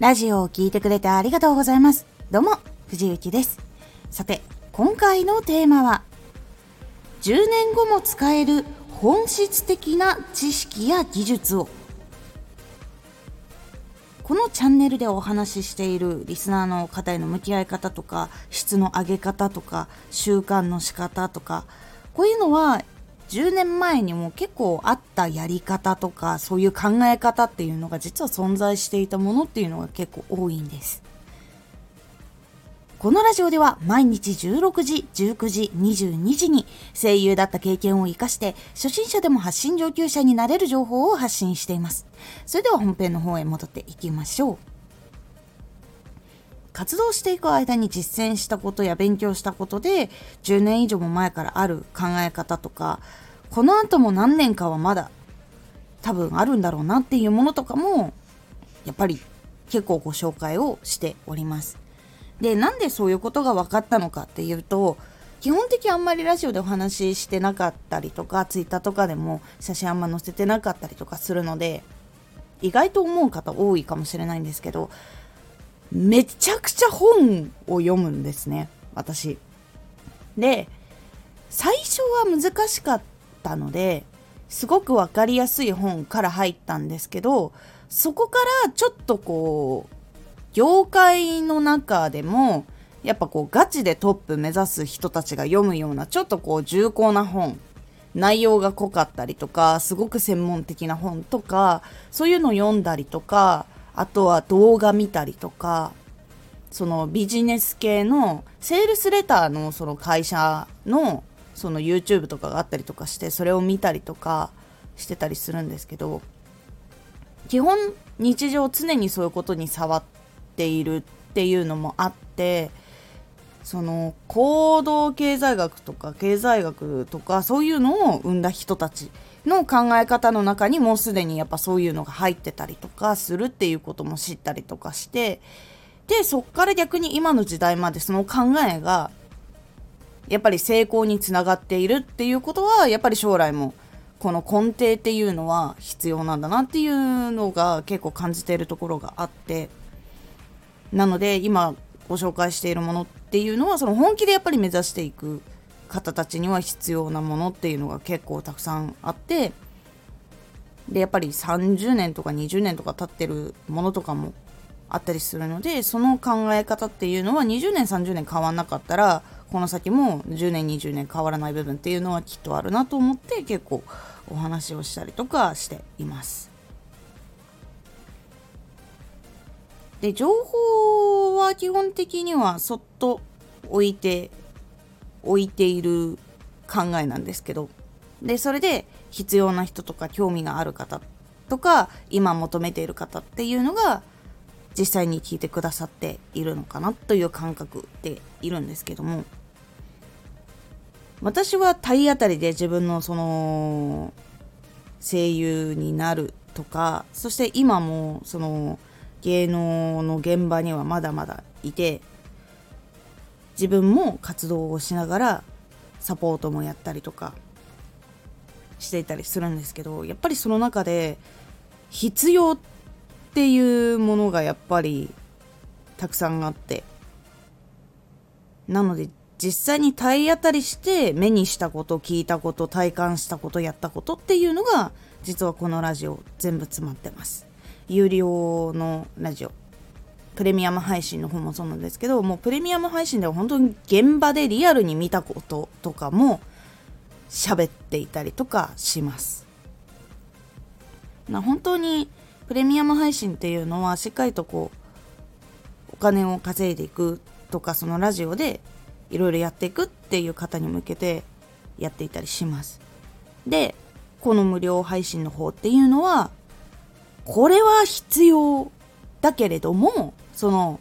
ラジオを聴いてくれてありがとうございます。どうも、藤幸です。さて、今回のテーマは、10年後も使える本質的な知識や技術を。このチャンネルでお話ししているリスナーの方への向き合い方とか、質の上げ方とか、習慣の仕方とか、こういうのは10年前にも結構あったやり方とかそういう考え方っていうのが実は存在していたものっていうのが結構多いんです。このラジオでは毎日16時、19時、22時に声優だった経験を活かして初心者でも発信上級者になれる情報を発信しています。それでは本編の方へ戻っていきましょう。活動していく間に実践したことや勉強したことで10年以上も前からある考え方とかこの後も何年かはまだ多分あるんだろうなっていうものとかもやっぱり結構ご紹介をしております。でなんでそういうことが分かったのかっていうと基本的あんまりラジオでお話ししてなかったりとかツイッターとかでも写真あんま載せてなかったりとかするので意外と思う方多いかもしれないんですけどめちゃくちゃ本を読むんですね私。で最初は難しかったのですごく分かりやすい本から入ったんですけどそこからちょっとこう業界の中でもやっぱこうガチでトップ目指す人たちが読むようなちょっとこう重厚な本内容が濃かったりとかすごく専門的な本とかそういうのを読んだりとかあとは動画見たりとかそのビジネス系のセールスレターのその会社のその YouTube とかがあったりとかしてそれを見たりとかしてたりするんですけど基本日常常にそういうことに触っているっていうのもあってその行動経済学とか経済学とかそういうのを生んだ人たちの考え方の中にもうすでにやっぱそういうのが入ってたりとかするっていうことも知ったりとかしてでそっから逆に今の時代までその考えがやっぱり成功につながっているっていうことはやっぱり将来もこの根底っていうのは必要なんだなっていうのが結構感じているところがあってなので今ご紹介しているものっていうのはその本気でやっぱり目指していく方たちには必要なものっていうのが結構たくさんあってでやっぱり30年とか20年とか経ってるものとかもあったりするのでその考え方っていうのは20年30年変わんなかったらこの先も10年20年変わらない部分っていうのはきっとあるなと思って結構お話をしたりとかしています。で情報は基本的にはそっと置いて置いている考えなんですけど。でそれで必要な人とか興味がある方とか今求めている方っていうのが実際に聞いてくださっているのかなという感覚でいるんですけども。私は体当たりで自分のその声優になるとかそして今もその芸能の現場にはまだまだいて自分も活動をしながらサポートもやったりとかしていたりするんですけどやっぱりその中で必要っていうものがやっぱりたくさんあってなので実際に体当たりして目にしたこと聞いたこと体感したことやったことっていうのが実はこのラジオ全部詰まってます。有料のラジオ。プレミアム配信の方もそうなんですけどもうプレミアム配信では本当に現場でリアルに見たこととかも喋っていたりとかします。な本当にプレミアム配信っていうのはしっかりとこうお金を稼いでいくとかそのラジオでいろいろやっていくっていう方に向けてやっていたりします。でこの無料配信の方っていうのはこれは必要だけれどもその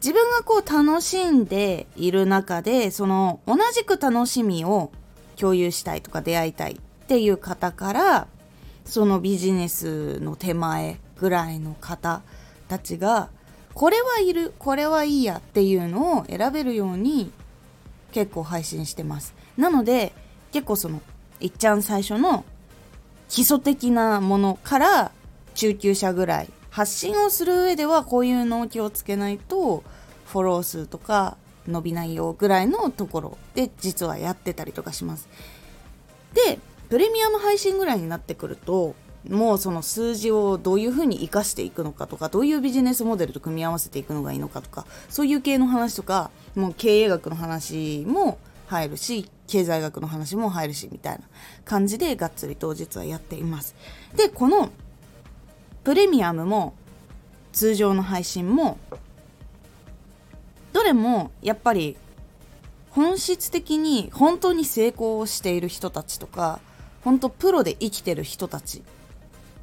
自分がこう楽しんでいる中でその同じく楽しみを共有したいとか出会いたいっていう方からそのビジネスの手前ぐらいの方たちがこれはいるこれはいいやっていうのを選べるように結構配信してます。なので結構そのいっちゃん最初の基礎的なものから中級者ぐらい発信をする上ではこういうのを気をつけないとフォロー数とか伸びないよぐらいのところで実はやってたりとかします。でプレミアム配信ぐらいになってくるともうその数字をどういうふうに生かしていくのかとかどういうビジネスモデルと組み合わせていくのがいいのかとかそういう系の話とかもう経営学の話も入るし経済学の話も入るしみたいな感じでがっつりと実はやっています。でこのプレミアムも通常の配信もどれもやっぱり本質的に本当に成功をしている人たちとか本当プロで生きてる人たち。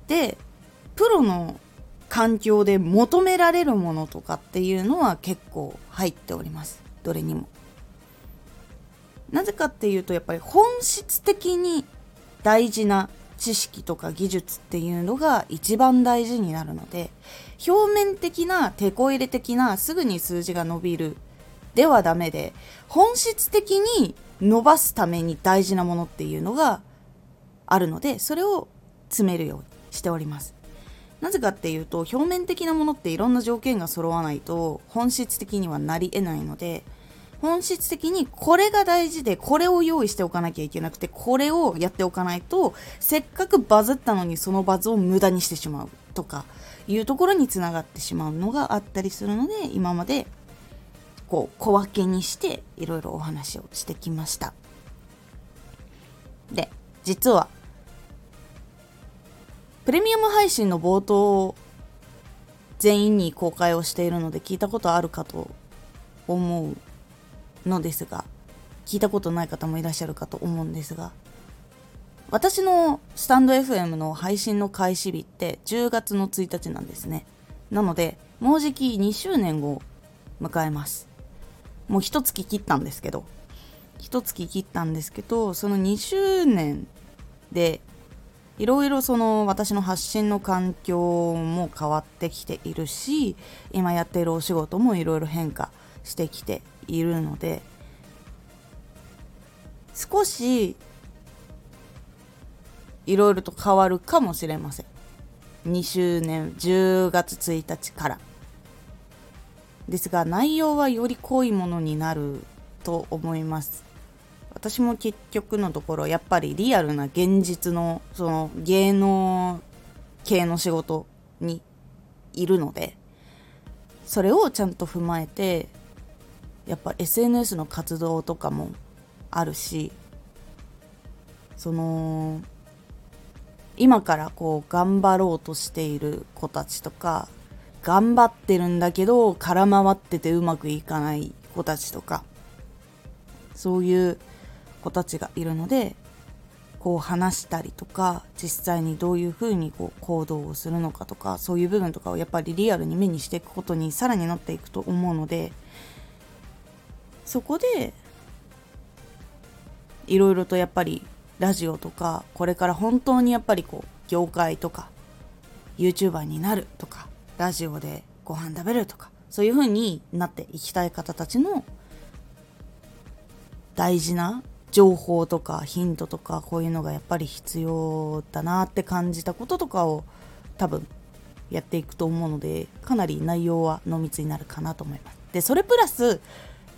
でプロの環境で求められるものとかっていうのは結構入っております。どれにも。なぜかっていうとやっぱり本質的に大事な知識とか技術っていうのが一番大事になるので表面的な手こ入れ的なすぐに数字が伸びるではダメで本質的に伸ばすために大事なものっていうのがあるのでそれを詰めるようにしております。なぜかっていうと表面的なものっていろんな条件が揃わないと本質的にはなり得ないので本質的にこれが大事でこれを用意しておかなきゃいけなくてこれをやっておかないとせっかくバズったのにそのバズを無駄にしてしまうとかいうところにつながってしまうのがあったりするので今までこう小分けにしていろいろお話をしてきました。で実はプレミアム配信の冒頭全員に公開をしているので聞いたことあるかと思うのですが聞いたことない方もいらっしゃるかと思うんですが私のスタンド FM の配信の開始日って10月の1日なんですね。なのでもうじき2周年を迎えます。もう一月切ったんですけど一月切ったんですけどその2周年でいろいろその私の発信の環境も変わってきているし今やっているお仕事もいろいろ変化してきているので少しいろいろと変わるかもしれません。2周年10月1日から。ですが内容はより濃いものになると思います。私も結局のところやっぱりリアルな現実のその芸能系の仕事にいるのでそれをちゃんと踏まえてやっぱ SNS の活動とかもあるしその今からこう頑張ろうとしている子たちとか頑張ってるんだけど空回っててうまくいかない子たちとかそういう子たちがいるのでこう話したりとか実際にどういうふうにこう行動をするのかとかそういう部分とかをやっぱりリアルに目にしていくことにさらになっていくと思うのでそこでいろいろとやっぱりラジオとかこれから本当にやっぱりこう業界とか YouTuber になるとかラジオでご飯食べるとかそういう風になっていきたい方たちの大事な情報とかヒントとかこういうのがやっぱり必要だなって感じたこととかを多分やっていくと思うのでかなり内容は濃密になるかなと思います。でそれプラス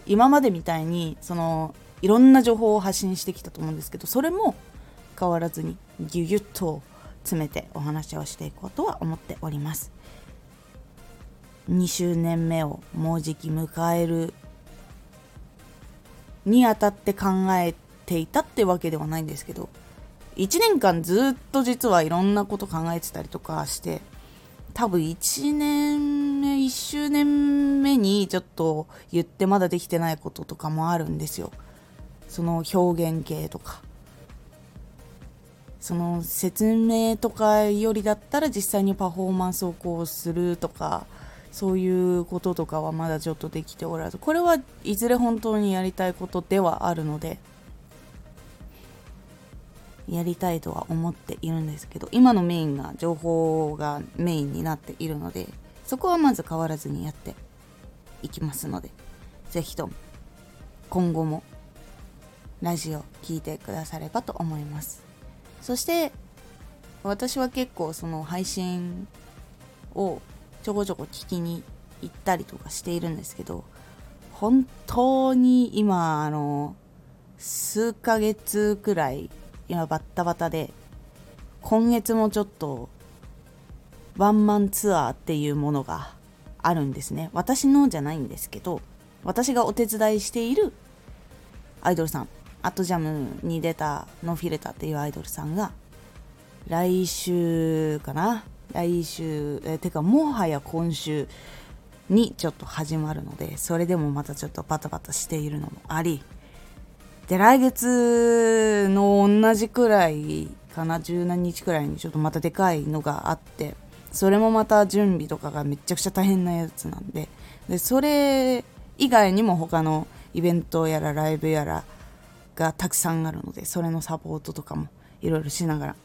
今までみたいにそのいろんな情報を発信してきたと思うんですけどそれも変わらずにギュギュッと詰めてお話をしていこうとは思っております。2周年目をもうじき迎えるにあたって考えていたってわけではないんですけど1年間ずっと実はいろんなこと考えてたりとかして多分1年目、1周年目にちょっと言ってまだできてないこととかもあるんですよ。その表現系とか。その説明とかよりだったら実際にパフォーマンスをこうするとか、そういうこととかはまだちょっとできておらず、これはいずれ本当にやりたいことではあるので、やりたいとは思っているんですけど今のメインが情報がメインになっているのでそこはまず変わらずにやっていきますので是非とも今後もラジオ聴いてくださればと思います。そして私は結構その配信をちょこちょこ聞きに行ったりとかしているんですけど本当に今あの数ヶ月くらい今バッタバタで今月もちょっとワンマンツアーっていうものがあるんですね。私のじゃないんですけど私がお手伝いしているアイドルさん。アットジャムに出たノフィレタっていうアイドルさんが来週かな？来週えてかもはや今週にちょっと始まるのでそれでもまたちょっとバタバタしているのもありで来月の同じくらいかな十何日くらいにちょっとまたでかいのがあってそれもまた準備とかがめちゃくちゃ大変なやつなんででそれ以外にも他のイベントやらライブやらがたくさんあるのでそれのサポートとかもいろいろしながら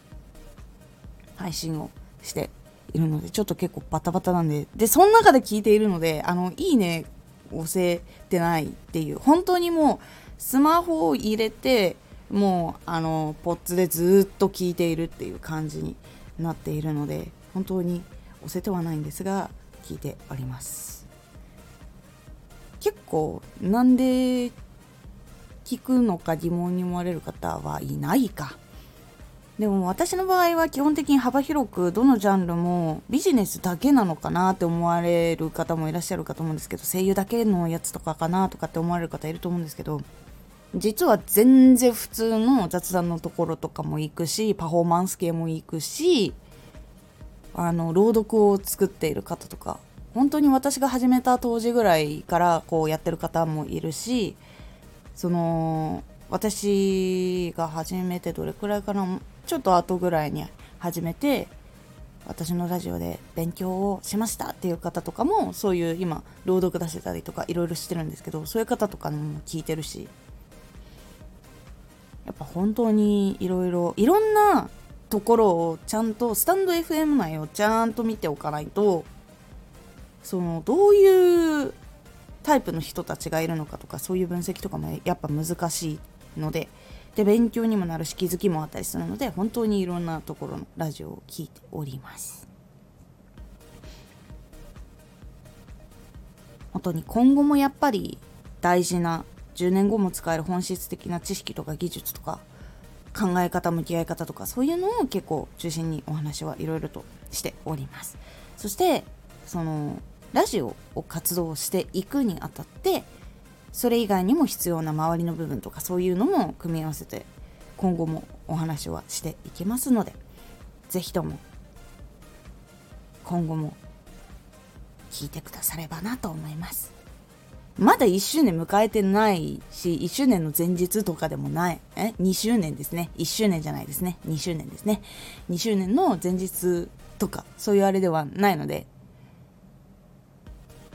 配信をしているのでちょっと結構バタバタなんででその中で聞いているのであのいいね押せてないっていう本当にもうスマホを入れてもうあのポッツでずっと聞いているっていう感じになっているので本当に押せてはないんですが聞いております。結構なんで聞くのか疑問に思われる方はいないか。でも私の場合は基本的に幅広くどのジャンルもビジネスだけなのかなって思われる方もいらっしゃるかと思うんですけど声優だけのやつとかかなとかって思われる方いると思うんですけど実は全然普通の雑談のところとかも行くしパフォーマンス系も行くしあの朗読を作っている方とか本当に私が始めた当時ぐらいからこうやってる方もいるしその私が始めてどれくらいかなちょっと後ぐらいに始めて私のラジオで勉強をしましたっていう方とかもそういう今朗読出せたりとかいろいろしてるんですけどそういう方とかも聞いてるし。やっぱ本当にいろいろいろんなところをちゃんとスタンド FM 内をちゃんと見ておかないとそのどういうタイプの人たちがいるのかとかそういう分析とかもやっぱ難しいのでで勉強にもなるし気づきもあったりするので本当にいろんなところのラジオを聴いております。本当に今後もやっぱり大事な10年後も使える本質的な知識とか技術とか考え方向き合い方とかそういうのを結構中心にお話はいろいろとしております。そしてそのラジオを活動していくにあたってそれ以外にも必要な周りの部分とかそういうのも組み合わせて今後もお話はしていきますので是非とも今後も聞いてくださればなと思います。まだ1周年迎えてないし1周年の前日とかでもない。え？2周年ですね。1周年じゃないですね。2周年ですね。2周年の前日とかそういうあれではないので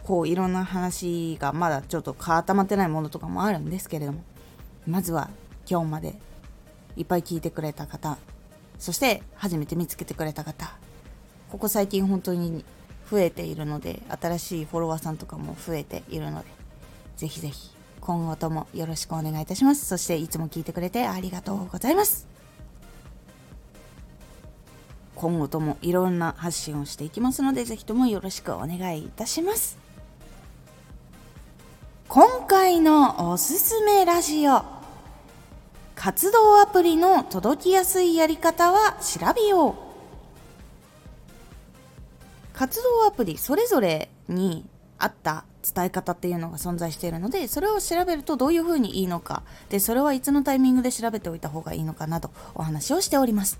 こういろんな話がまだちょっと固まってないものとかもあるんですけれどもまずは今日までいっぱい聞いてくれた方そして初めて見つけてくれた方ここ最近本当に増えているので新しいフォロワーさんとかも増えているのでぜひぜひ今後ともよろしくお願いいたします。そしていつも聞いてくれてありがとうございます。今後ともいろんな発信をしていきますのでぜひともよろしくお願いいたします。今回のおすすめラジオ。活動アプリの届きやすいやり方は調べよう。活動アプリそれぞれに合った伝え方っていうのが存在しているのでそれを調べるとどういうふうにいいのか。でそれはいつのタイミングで調べておいた方がいいのかなどお話をしております。